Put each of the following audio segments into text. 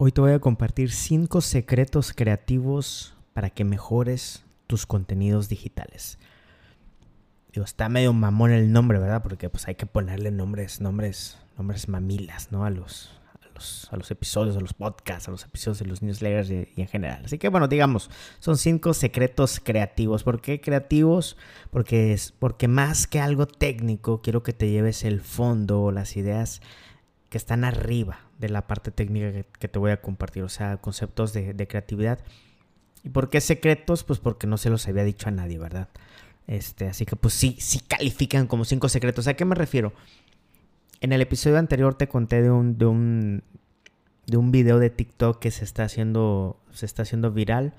Hoy te voy a compartir 5 secretos creativos para que mejores tus contenidos digitales. Digo, está medio mamón el nombre, ¿verdad? Porque pues hay que ponerle nombres, nombres, nombres mamilas, ¿no? A los, a los, episodios, a los podcasts, a los episodios de los newsletters y, en general. Así que bueno, digamos, son cinco secretos creativos. ¿Por qué creativos? Porque es, porque más que algo técnico, quiero que te lleves el fondo, las ideas que están arriba de la parte técnica que, te voy a compartir, o sea, conceptos de, creatividad. ¿Y por qué secretos? Pues porque no se los había dicho a nadie, ¿verdad? Este, así que pues sí, sí califican como cinco secretos. ¿A qué me refiero? En el episodio anterior te conté de un, de un, de un video de TikTok que se está haciendo, se está haciendo viral.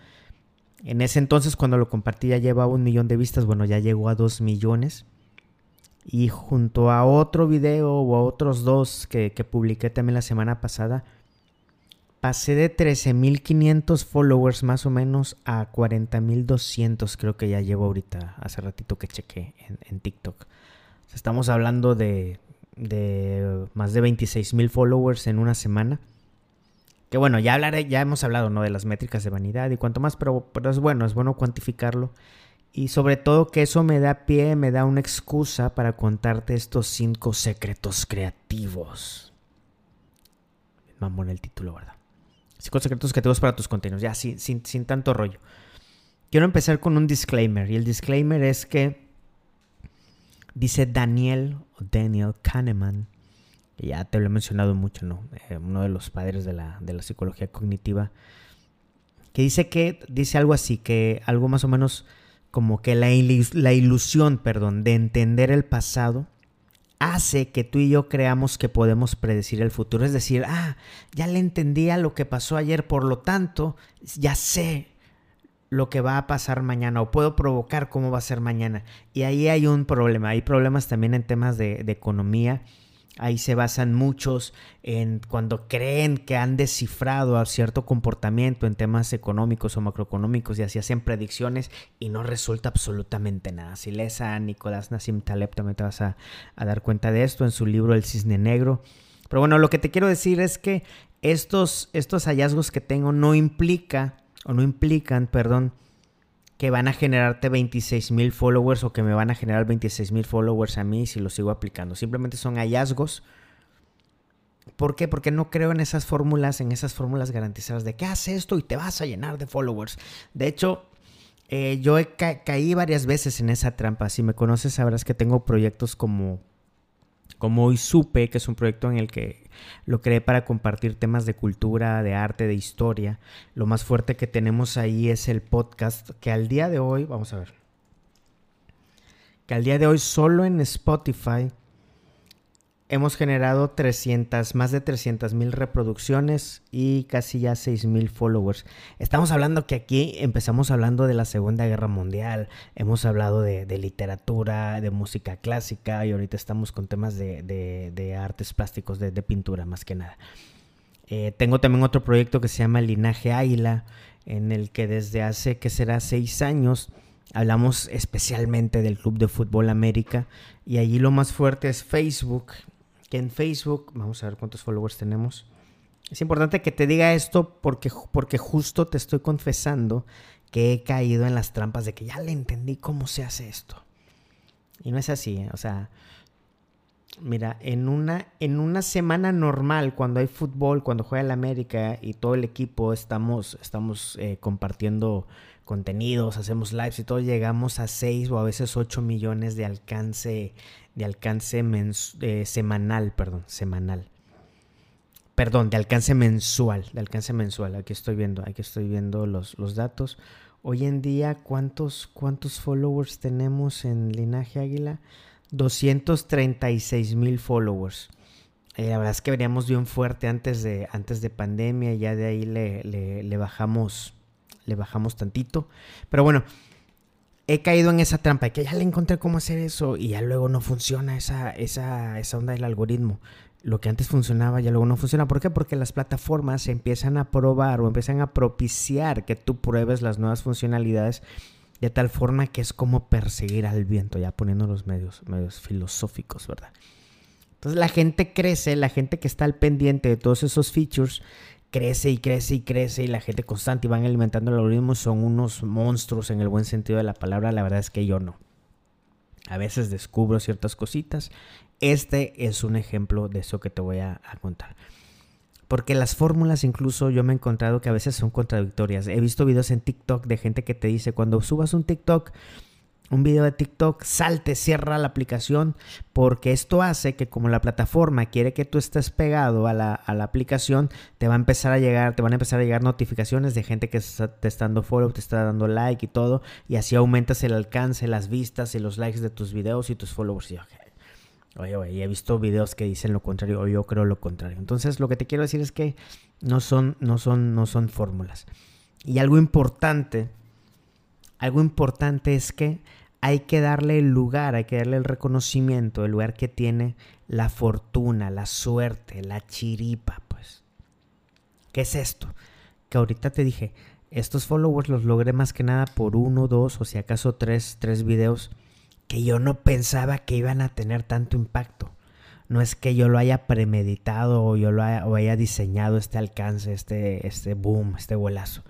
En ese entonces, cuando lo compartí, ya llevaba un millón de vistas. Bueno, ya llegó a dos millones. Y junto a otro video o a otros dos que, publiqué también la semana pasada, pasé de 13.500 followers más o menos a 40.200 creo que ya llevo ahorita, hace ratito que chequé en, TikTok. estamos hablando de, de más de 26.000 followers en una semana. Que bueno, ya hablaré, ya hemos hablado, ¿no? De las métricas de vanidad y cuanto más, pero, pero es bueno, es bueno cuantificarlo y sobre todo que eso me da pie, me da una excusa para contarte estos cinco secretos creativos. Mamón el título, ¿verdad? Cinco secretos creativos para tus contenidos. Ya, sin, sin, sin tanto rollo. Quiero empezar con un disclaimer. Y el disclaimer es que dice Daniel o Daniel Kahneman. Que ya te lo he mencionado mucho, ¿no? Eh, uno de los padres de la, de la psicología cognitiva. Que dice que, dice algo así, que algo más o menos como que la, ilusión, perdón, de entender el pasado hace que tú y yo creamos que podemos predecir el futuro. Es decir, ah, ya le entendí a lo que pasó ayer, por lo tanto, ya sé lo que va a pasar mañana o puedo provocar cómo va a ser mañana. Y ahí hay un problema. Hay problemas también en temas de economía Ahí se basan muchos en cuando creen que han descifrado a cierto comportamiento en temas económicos o macroeconómicos y así hacen predicciones y no resulta absolutamente nada. Si lees a Nicolás Nassim Taleb también te vas a, dar cuenta de esto en su libro El Cisne Negro. Pero bueno, lo que te quiero decir es que estos, estos hallazgos que tengo no implica o no implican, perdón, que van a generarte 26 mil followers o que me van a generar 26 mil followers a mí si lo sigo aplicando. Simplemente son hallazgos. ¿Por qué? Porque no creo en esas fórmulas, en esas fórmulas garantizadas de que haces esto y te vas a llenar de followers. De hecho, eh, yo he caí varias veces en esa trampa. Si me conoces, sabrás que tengo proyectos como como hoy supe, que es un proyecto en el que lo creé para compartir temas de cultura, de arte, de historia. Lo más fuerte que tenemos ahí es el podcast, que al día de hoy, vamos a ver, que al día de hoy solo en Spotify hemos generado 300, más de 300 mil reproducciones y casi ya 6 mil followers. Estamos hablando que aquí empezamos hablando de la Segunda Guerra Mundial, hemos hablado de, literatura, de música clásica y ahorita estamos con temas de, artes plásticos, de, pintura más que nada. Eh, tengo también otro proyecto que se llama Linaje Águila, en el que desde hace, que será, seis años, hablamos especialmente del Club de Fútbol América y allí lo más fuerte es Facebook que en Facebook, vamos a ver cuántos followers tenemos. Es importante que te diga esto porque, porque justo te estoy confesando que he caído en las trampas de que ya le entendí cómo se hace esto. Y no es así, ¿eh? o sea, mira, en una, en una semana normal, cuando hay fútbol, cuando juega el América y todo el equipo estamos, estamos eh, compartiendo contenidos, hacemos lives y todo, llegamos a 6 o a veces 8 millones de alcance, de alcance eh, semanal, perdón, semanal. Perdón, de alcance mensual, de alcance mensual. Aquí estoy viendo, aquí estoy viendo los, los datos. Hoy en día, ¿cuántos, ¿cuántos followers tenemos en Linaje Águila? 236 mil followers. Eh, la verdad es que veníamos bien fuerte antes de, antes de pandemia ya de ahí le, le bajamos le bajamos tantito. Pero bueno, he caído en esa trampa de que ya le encontré cómo hacer eso y ya luego no funciona esa, esa, esa onda del algoritmo. Lo que antes funcionaba ya luego no funciona. ¿Por qué? Porque las plataformas empiezan a probar o empiezan a propiciar que tú pruebes las nuevas funcionalidades de tal forma que es como perseguir al viento, ya poniendo los medios, medios filosóficos, ¿verdad? Entonces la gente crece, la gente que está al pendiente de todos esos features crece y crece y crece y la gente constante y van alimentando el algoritmo son unos monstruos en el buen sentido de la palabra. La verdad es que yo no. A veces descubro ciertas cositas. Este es un ejemplo de eso que te voy a, contar. Porque las fórmulas incluso yo me he encontrado que a veces son contradictorias. He visto videos en TikTok de gente que te dice, cuando subas un TikTok, un video de TikTok, salte, cierra la aplicación, porque esto hace que como la plataforma quiere que tú estés pegado a la, aplicación, te va a empezar a llegar, te van a empezar a llegar notificaciones de gente que te está dando follow, te está dando like y todo, y así aumentas el alcance, las vistas y los likes de tus videos y tus followers. oye, oye, he visto videos que dicen lo contrario, o yo creo lo contrario. Entonces, lo que te quiero decir es que no son, no son, no son fórmulas. Y algo importante, algo importante es que hay que darle el lugar, hay que darle el reconocimiento, el lugar que tiene la fortuna, la suerte, la chiripa, pues. ¿Qué es esto? Que ahorita te dije, estos followers los logré más que nada por uno, dos o si acaso tres, tres videos que yo no pensaba que iban a tener tanto impacto. No es que yo lo haya premeditado o yo lo haya, haya diseñado este alcance, este, este boom, este vuelazo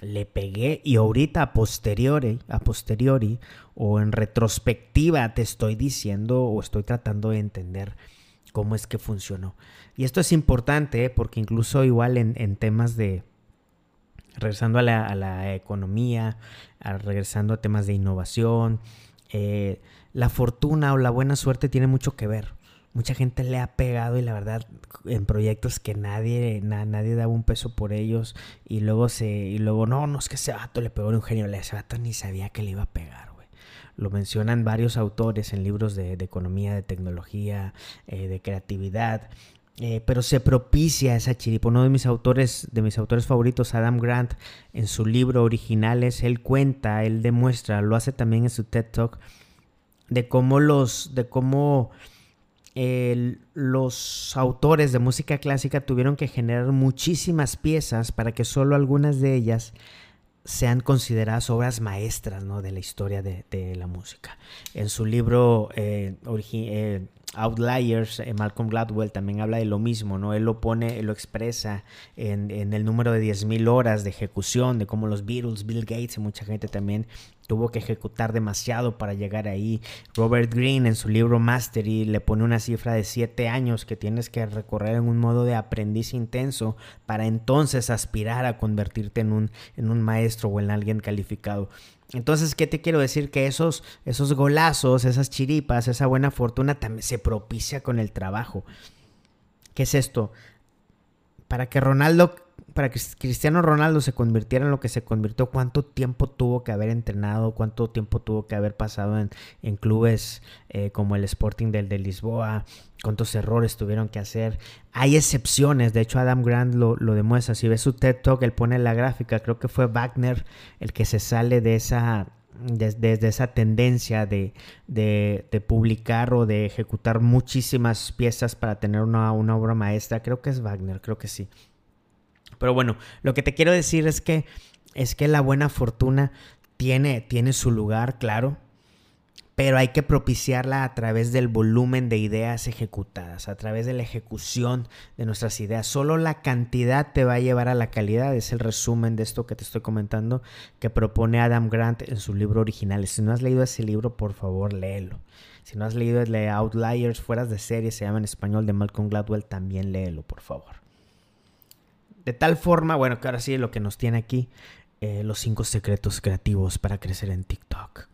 le pegué y ahorita a posteriori, a posteriori o en retrospectiva te estoy diciendo o estoy tratando de entender cómo es que funcionó. Y esto es importante ¿eh? porque incluso igual en, temas de, regresando a la, economía, regresando a temas de innovación, eh, la fortuna o la buena suerte tiene mucho que ver mucha gente le ha pegado y la verdad en proyectos que nadie nadie daba un peso por ellos y luego se y luego no no es que ese vato le pegó un genio ese vato ni sabía que le iba a pegar güey lo mencionan varios autores en libros de, economía de tecnología eh, de creatividad eh, pero se propicia esa chiripa. Uno de mis autores, de mis autores favoritos, Adam Grant, en su libro Originales, él cuenta, él demuestra, lo hace también en su TED Talk, de cómo los, de cómo los autores de música clásica tuvieron que generar muchísimas piezas para que solo algunas de ellas sean consideradas obras maestras ¿no? de la historia de, la música. En su libro eh, eh, Outliers, eh, Malcolm Gladwell también habla de lo mismo, ¿no? Él lo pone, lo expresa en, en el número de 10.000 horas de ejecución, de cómo los Beatles, Bill Gates y mucha gente también tuvo que ejecutar demasiado para llegar ahí. Robert Greene en su libro Mastery le pone una cifra de 7 años que tienes que recorrer en un modo de aprendiz intenso para entonces aspirar a convertirte en un, en un maestro o en alguien calificado. Entonces, ¿qué te quiero decir? Que esos, esos golazos, esas chiripas, esa buena fortuna también se propicia con el trabajo. ¿Qué es esto? Para que Ronaldo para que Cristiano Ronaldo se convirtiera en lo que se convirtió, cuánto tiempo tuvo que haber entrenado, cuánto tiempo tuvo que haber pasado en, clubes eh, como el Sporting del de Lisboa, cuántos errores tuvieron que hacer. Hay excepciones, de hecho Adam Grant lo, demuestra. Si ves su TED Talk, él pone la gráfica, creo que fue Wagner el que se sale de esa desde esa tendencia de, de, publicar o de ejecutar muchísimas piezas para tener una, una, obra maestra. Creo que es Wagner, creo que sí. Pero bueno, lo que te quiero decir es que es que la buena fortuna tiene, tiene su lugar, claro, pero hay que propiciarla a través del volumen de ideas ejecutadas, a través de la ejecución de nuestras ideas. Solo la cantidad te va a llevar a la calidad, es el resumen de esto que te estoy comentando que propone Adam Grant en su libro original. Si no has leído ese libro, por favor, léelo. Si no has leído el de Outliers, fueras de serie, se llama en español de Malcolm Gladwell, también léelo, por favor. De tal forma, bueno, que ahora sí lo que nos tiene aquí, eh, los cinco secretos creativos para crecer en TikTok.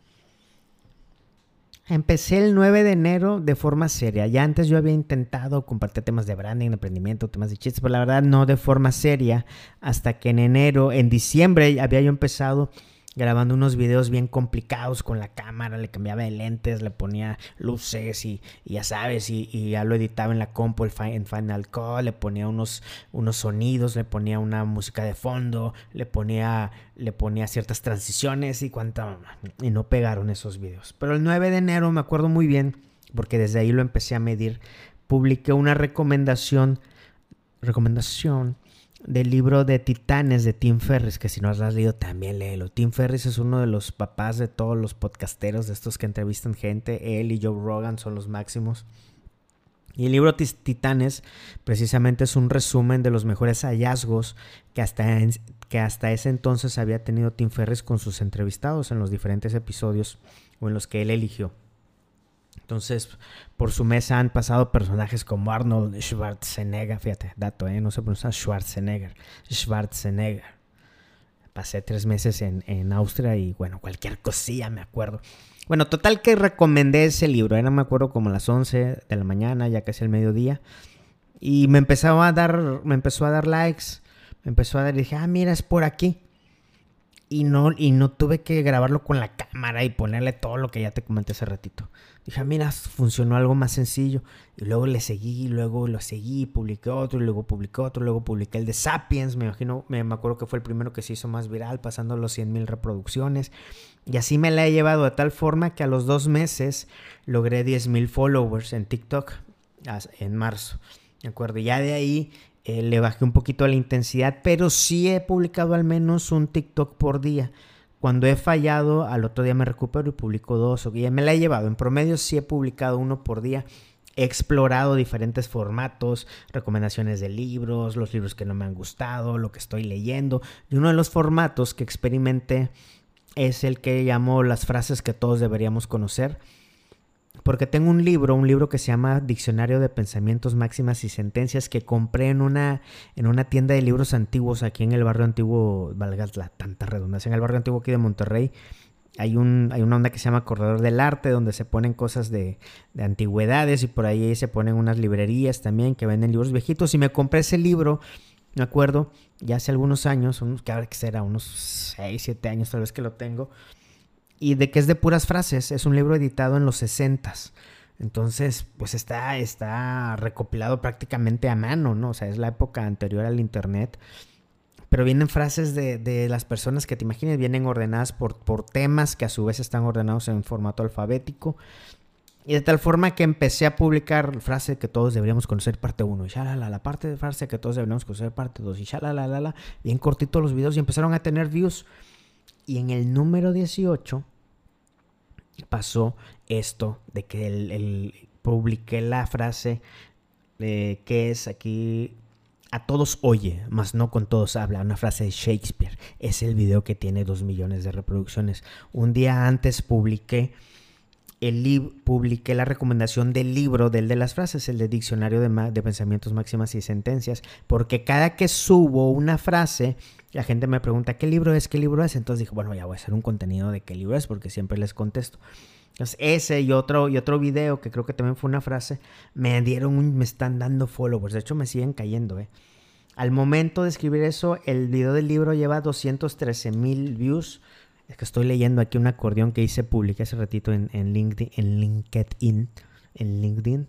Empecé el 9 de enero de forma seria. Ya antes yo había intentado compartir temas de branding, de emprendimiento, temas de chistes, pero la verdad no de forma seria. Hasta que en enero, en diciembre había yo empezado grabando unos videos bien complicados con la cámara, le cambiaba de lentes, le ponía luces y, ya sabes, y, ya lo editaba en la compu en Final Cut, le ponía unos, unos sonidos, le ponía una música de fondo, le ponía, le ponía ciertas transiciones y cuánta y no pegaron esos videos. Pero el 9 de enero me acuerdo muy bien, porque desde ahí lo empecé a medir, publiqué una recomendación, recomendación del libro de Titanes de Tim Ferris, que si no has leído también léelo. Tim Ferris es uno de los papás de todos los podcasteros, de estos que entrevistan gente. Él y Joe Rogan son los máximos. Y el libro Titanes precisamente es un resumen de los mejores hallazgos que hasta, que hasta ese entonces había tenido Tim Ferriss con sus entrevistados en los diferentes episodios o en los que él eligió. Entonces, por su mesa han pasado personajes como Arnold Schwarzenegger, fíjate, dato, ¿eh? no se pronuncia Schwarzenegger, Schwarzenegger. Pasé tres meses en, en Austria y bueno, cualquier cosilla me acuerdo. Bueno, total que recomendé ese libro, era, me acuerdo, como las 11 de la mañana, ya casi el mediodía. Y me empezó a dar, me empezó a dar likes, me empezó a dar dije, ah, mira, es por aquí. Y no, y no tuve que grabarlo con la cámara y ponerle todo lo que ya te comenté hace ratito. Dije, ah, mira, funcionó algo más sencillo. Y luego le seguí, luego lo seguí, publiqué otro, y luego publiqué otro, luego publiqué el de Sapiens, me imagino, me, me acuerdo que fue el primero que se hizo más viral, pasando los 100.000 reproducciones. Y así me la he llevado de tal forma que a los dos meses logré 10.000 followers en TikTok en marzo. ¿De acuerdo? Y ya de ahí eh, le bajé un poquito la intensidad, pero sí he publicado al menos un TikTok por día. Cuando he fallado, al otro día me recupero y publico dos. O me la he llevado. En promedio sí he publicado uno por día. He explorado diferentes formatos, recomendaciones de libros, los libros que no me han gustado, lo que estoy leyendo. Y uno de los formatos que experimenté es el que llamo las frases que todos deberíamos conocer. Porque tengo un libro, un libro que se llama Diccionario de Pensamientos, Máximas y Sentencias que compré en una, en una tienda de libros antiguos aquí en el barrio antiguo, valga la tanta redundancia, en el barrio antiguo aquí de Monterrey. Hay, un, hay una onda que se llama Corredor del Arte, donde se ponen cosas de, de antigüedades y por ahí se ponen unas librerías también que venden libros viejitos. Y me compré ese libro me acuerdo, ya hace algunos años, unos, que ahora que será, unos 6, 7 años tal vez que lo tengo, y de que es de puras frases, es un libro editado en los 60 entonces, pues está, está recopilado prácticamente a mano, ¿no? O sea, es la época anterior al Internet. Pero vienen frases de, de las personas que te imagines, vienen ordenadas por, por temas que a su vez están ordenados en formato alfabético. Y de tal forma que empecé a publicar frase que todos deberíamos conocer parte 1, y shalala, la parte de frase que todos deberíamos conocer parte 2, y shalala, la, la, bien cortito los videos y empezaron a tener views. Y en el número 18 pasó esto de que el, publiqué la frase de que es aquí a todos oye, mas no con todos habla, una frase de Shakespeare. Es el video que tiene 2 millones de reproducciones. Un día antes publiqué el publiqué la recomendación del libro del de las frases, el de Diccionario de, Pensamientos Máximas y Sentencias, porque cada que subo una frase, la gente me pregunta qué libro es, qué libro es, entonces dije, bueno, ya voy a hacer un contenido de qué libro es, porque siempre les contesto. Entonces, ese y otro, y otro video, que creo que también fue una frase, me dieron un, me están dando followers, de hecho me siguen cayendo, ¿eh? Al momento de escribir eso, el video del libro lleva 213 mil views, es que estoy leyendo aquí un acordeón que hice publiqué hace ratito en, en LinkedIn, en LinkedIn.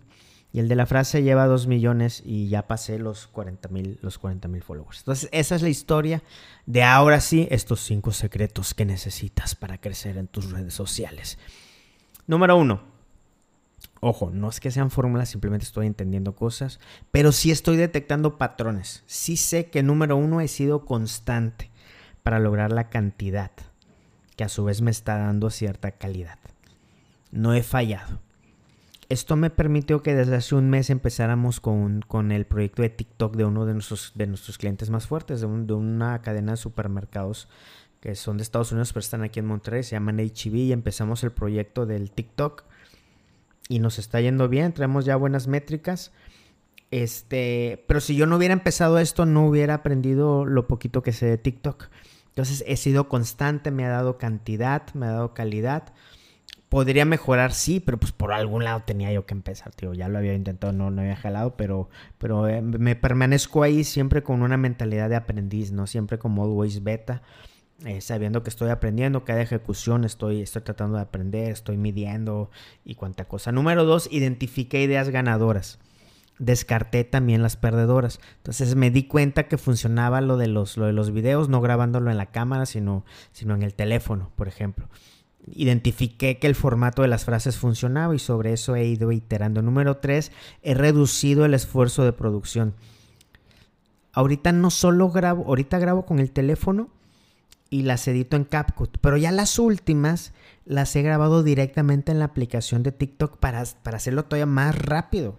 Y el de la frase lleva 2 millones y ya pasé los 40 mil los 40, followers. Entonces, esa es la historia de ahora sí estos 5 secretos que necesitas para crecer en tus redes sociales. Número 1. Ojo, no es que sean fórmulas, simplemente estoy entendiendo cosas, pero sí estoy detectando patrones. Sí sé que número uno he sido constante para lograr la cantidad que a su vez me está dando cierta calidad. No he fallado. Esto me permitió que desde hace un mes empezáramos con, el proyecto de TikTok de uno de nuestros, de nuestros clientes más fuertes, de, una cadena de supermercados que son de Estados Unidos pero están aquí en Monterrey, se llaman HB y empezamos el proyecto del TikTok y nos está yendo bien, traemos ya buenas métricas. Este, pero si yo no hubiera empezado esto, no hubiera aprendido lo poquito que sé de TikTok. Entonces he sido constante, me ha dado cantidad, me ha dado calidad. Podría mejorar, sí, pero pues por algún lado tenía yo que empezar, tío. Ya lo había intentado, no, no había jalado, pero, pero eh, me permanezco ahí siempre con una mentalidad de aprendiz, ¿no? Siempre como always beta. Eh, sabiendo que estoy aprendiendo, cada ejecución estoy, estoy tratando de aprender, estoy midiendo y cuánta cosa. Número dos, identifique ideas ganadoras descarté también las perdedoras. Entonces me di cuenta que funcionaba lo de los, lo de los videos, no grabándolo en la cámara, sino, sino en el teléfono, por ejemplo. Identifiqué que el formato de las frases funcionaba y sobre eso he ido iterando. Número 3, he reducido el esfuerzo de producción. Ahorita no solo grabo, ahorita grabo con el teléfono y las edito en CapCut, pero ya las últimas las he grabado directamente en la aplicación de TikTok para, para hacerlo todavía más rápido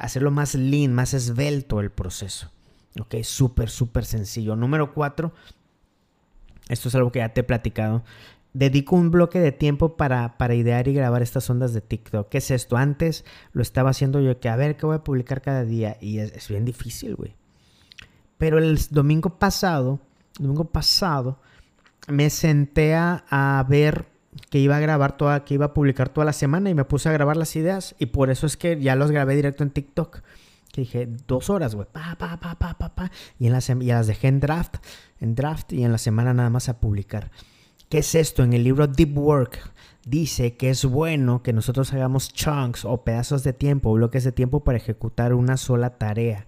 hacerlo más lean, más esbelto el proceso. Ok, súper, súper sencillo. Número cuatro, esto es algo que ya te he platicado. Dedico un bloque de tiempo para, para idear y grabar estas ondas de TikTok. ¿Qué es esto? Antes lo estaba haciendo yo que a ver qué voy a publicar cada día y es, bien difícil, güey. Pero el domingo pasado, domingo pasado, me senté a, ver que iba a grabar toda, que iba a publicar toda la semana y me puse a grabar las ideas y por eso es que ya los grabé directo en TikTok. Que dije, dos horas, güey, pa, pa, pa, pa, pa, pa. Y, en las, y las dejé en draft, en draft y en la semana nada más a publicar. ¿Qué es esto? En el libro Deep Work dice que es bueno que nosotros hagamos chunks o pedazos de tiempo, bloques de tiempo para ejecutar una sola tarea.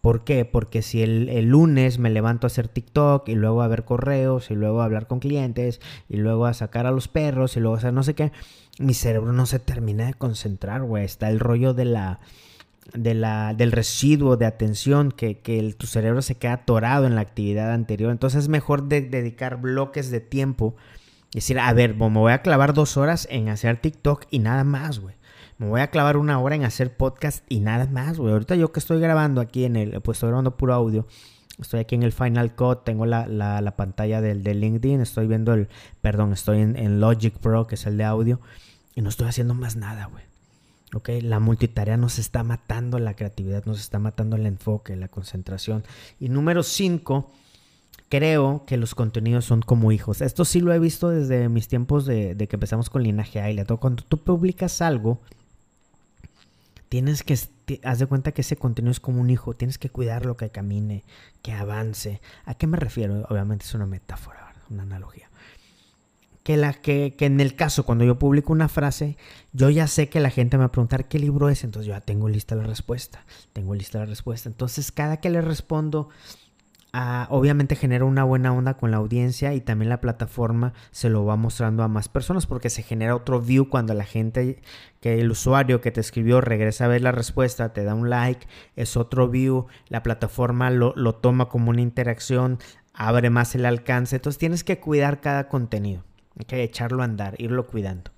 ¿Por qué? Porque si el, lunes me levanto a hacer TikTok y luego a ver correos y luego a hablar con clientes y luego a sacar a los perros y luego a hacer no sé qué, mi cerebro no se termina de concentrar, güey. Está el rollo de la, de la, del residuo de atención que, que tu cerebro se queda atorado en la actividad anterior. Entonces es mejor dedicar bloques de tiempo. Decir, a ver, me voy a clavar dos horas en hacer TikTok y nada más, güey me voy a clavar una hora en hacer podcast y nada más, güey. Ahorita yo que estoy grabando aquí en el, pues estoy grabando puro audio. Estoy aquí en el Final Cut, tengo la, la, pantalla del de LinkedIn, estoy viendo el, perdón, estoy en, en, Logic Pro, que es el de audio, y no estoy haciendo más nada, güey. Ok, la multitarea nos está matando la creatividad, nos está matando el enfoque, la concentración. Y número 5, creo que los contenidos son como hijos. Esto sí lo he visto desde mis tiempos de, de que empezamos con Linaje Aile. Cuando tú publicas algo, tienes que, haz de cuenta que ese contenido es como un hijo, tienes que cuidarlo, que camine, que avance. ¿A qué me refiero? Obviamente es una metáfora, una analogía. Que, la, que, que, en el caso, cuando yo publico una frase, yo ya sé que la gente me va a preguntar qué libro es, entonces yo ya tengo lista la respuesta, tengo lista la respuesta. Entonces cada que le respondo, obviamente genera una buena onda con la audiencia y también la plataforma se lo va mostrando a más personas porque se genera otro view cuando la gente, que el usuario que te escribió regresa a ver la respuesta, te da un like, es otro view, la plataforma lo, lo toma como una interacción, abre más el alcance, entonces tienes que cuidar cada contenido, hay que echarlo a andar, irlo cuidando.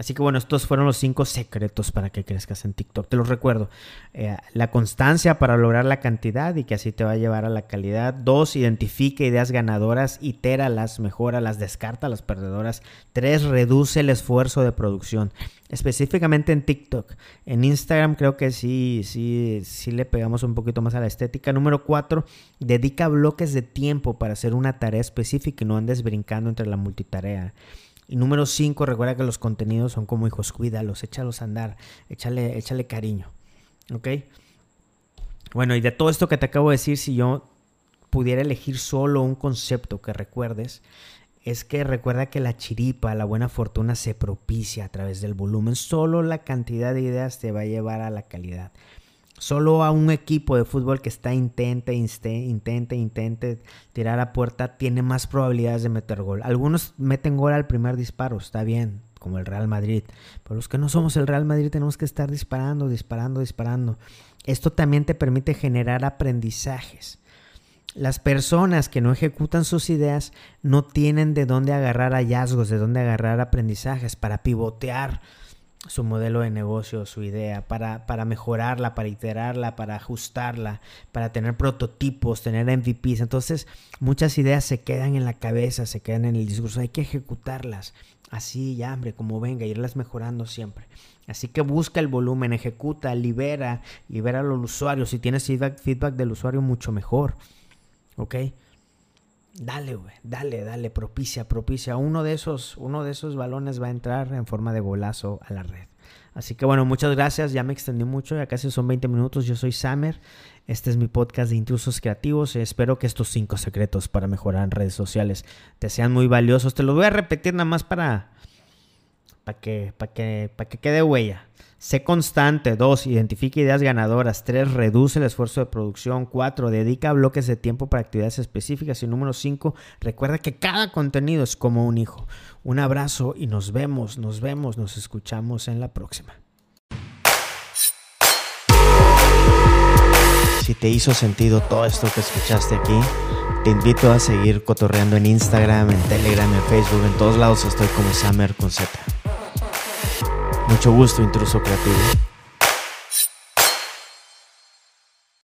Así que bueno, estos fueron los cinco secretos para que crezcas en TikTok. Te los recuerdo. Eh, la constancia para lograr la cantidad y que así te va a llevar a la calidad. Dos, identifique ideas ganadoras, itéralas, mejora, descarta las perdedoras. Tres, reduce el esfuerzo de producción. Específicamente en TikTok. En Instagram creo que sí, sí, sí le pegamos un poquito más a la estética. Número cuatro, dedica bloques de tiempo para hacer una tarea específica y no andes brincando entre la multitarea. Y número 5, recuerda que los contenidos son como hijos, cuídalos, échalos a andar, échale, échale cariño. ¿Ok? Bueno, y de todo esto que te acabo de decir, si yo pudiera elegir solo un concepto que recuerdes, es que recuerda que la chiripa, la buena fortuna se propicia a través del volumen. Solo la cantidad de ideas te va a llevar a la calidad. Solo a un equipo de fútbol que está intente, intente, intente tirar a puerta tiene más probabilidades de meter gol. Algunos meten gol al primer disparo, está bien, como el Real Madrid. Pero los que no somos el Real Madrid tenemos que estar disparando, disparando, disparando. Esto también te permite generar aprendizajes. Las personas que no ejecutan sus ideas no tienen de dónde agarrar hallazgos, de dónde agarrar aprendizajes para pivotear su modelo de negocio, su idea, para, para, mejorarla, para iterarla, para ajustarla, para tener prototipos, tener MVPs. Entonces, muchas ideas se quedan en la cabeza, se quedan en el discurso. Hay que ejecutarlas así, ya, hombre, como venga, irlas mejorando siempre. Así que busca el volumen, ejecuta, libera, libera al usuario. Si tienes feedback, feedback del usuario, mucho mejor. ¿Ok? Dale, güey, dale, dale, propicia, propicia. Uno de esos, uno de esos balones va a entrar en forma de golazo a la red. Así que bueno, muchas gracias. Ya me extendí mucho, ya casi son 20 minutos. Yo soy Samer. Este es mi podcast de intrusos creativos. Espero que estos cinco secretos para mejorar en redes sociales te sean muy valiosos. Te los voy a repetir nada más para, para que, para que, para que quede huella. Sé constante. 2. Identifica ideas ganadoras. 3. Reduce el esfuerzo de producción. 4. Dedica bloques de tiempo para actividades específicas. Y número 5. Recuerda que cada contenido es como un hijo. Un abrazo y nos vemos, nos vemos, nos escuchamos en la próxima. Si te hizo sentido todo esto que escuchaste aquí, te invito a seguir cotorreando en Instagram, en Telegram, en Facebook, en todos lados estoy como Summer con Z. Mucho gusto, intruso creativo.